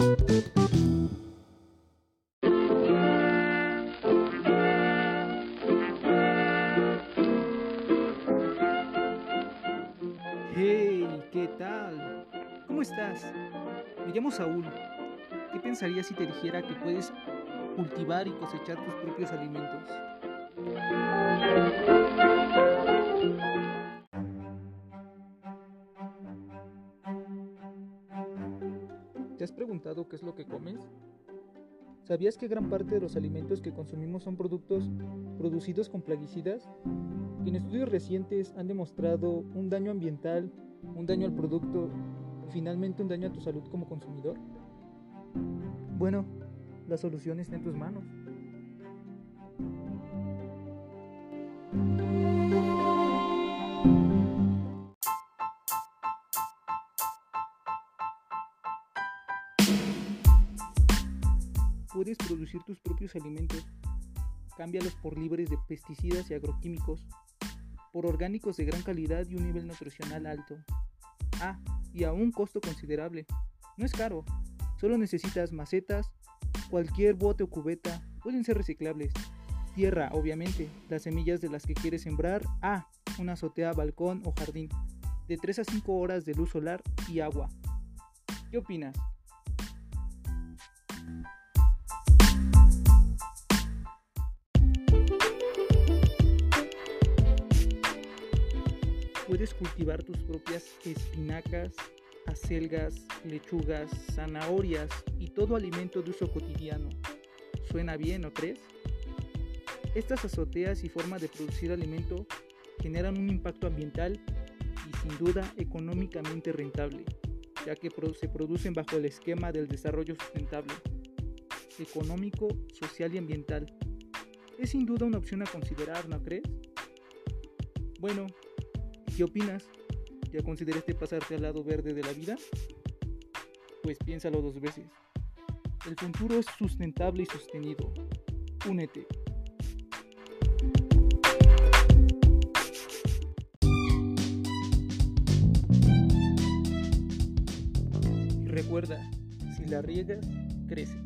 Hey, ¿qué tal? ¿Cómo estás? Me llamo Saúl. ¿Qué pensarías si te dijera que puedes cultivar y cosechar tus propios alimentos? ¿Te has preguntado qué es lo que comes? ¿Sabías que gran parte de los alimentos que consumimos son productos producidos con plaguicidas? Que en estudios recientes han demostrado un daño ambiental, un daño al producto y finalmente un daño a tu salud como consumidor? Bueno, la solución está en tus manos. Puedes producir tus propios alimentos. Cámbialos por libres de pesticidas y agroquímicos, por orgánicos de gran calidad y un nivel nutricional alto. Ah, y a un costo considerable. No es caro, solo necesitas macetas, cualquier bote o cubeta, pueden ser reciclables. Tierra, obviamente, las semillas de las que quieres sembrar. Ah, una azotea, balcón o jardín. De 3 a 5 horas de luz solar y agua. ¿Qué opinas? Puedes cultivar tus propias espinacas, acelgas, lechugas, zanahorias y todo alimento de uso cotidiano. ¿Suena bien, no crees? Estas azoteas y forma de producir alimento generan un impacto ambiental y sin duda económicamente rentable, ya que se producen bajo el esquema del desarrollo sustentable, económico, social y ambiental. Es sin duda una opción a considerar, ¿no crees? Bueno, ¿qué opinas? ¿Ya consideraste pasarte al lado verde de la vida? Pues piénsalo dos veces. El futuro es sustentable y sostenido. Únete. Y recuerda, si la riegas, crece.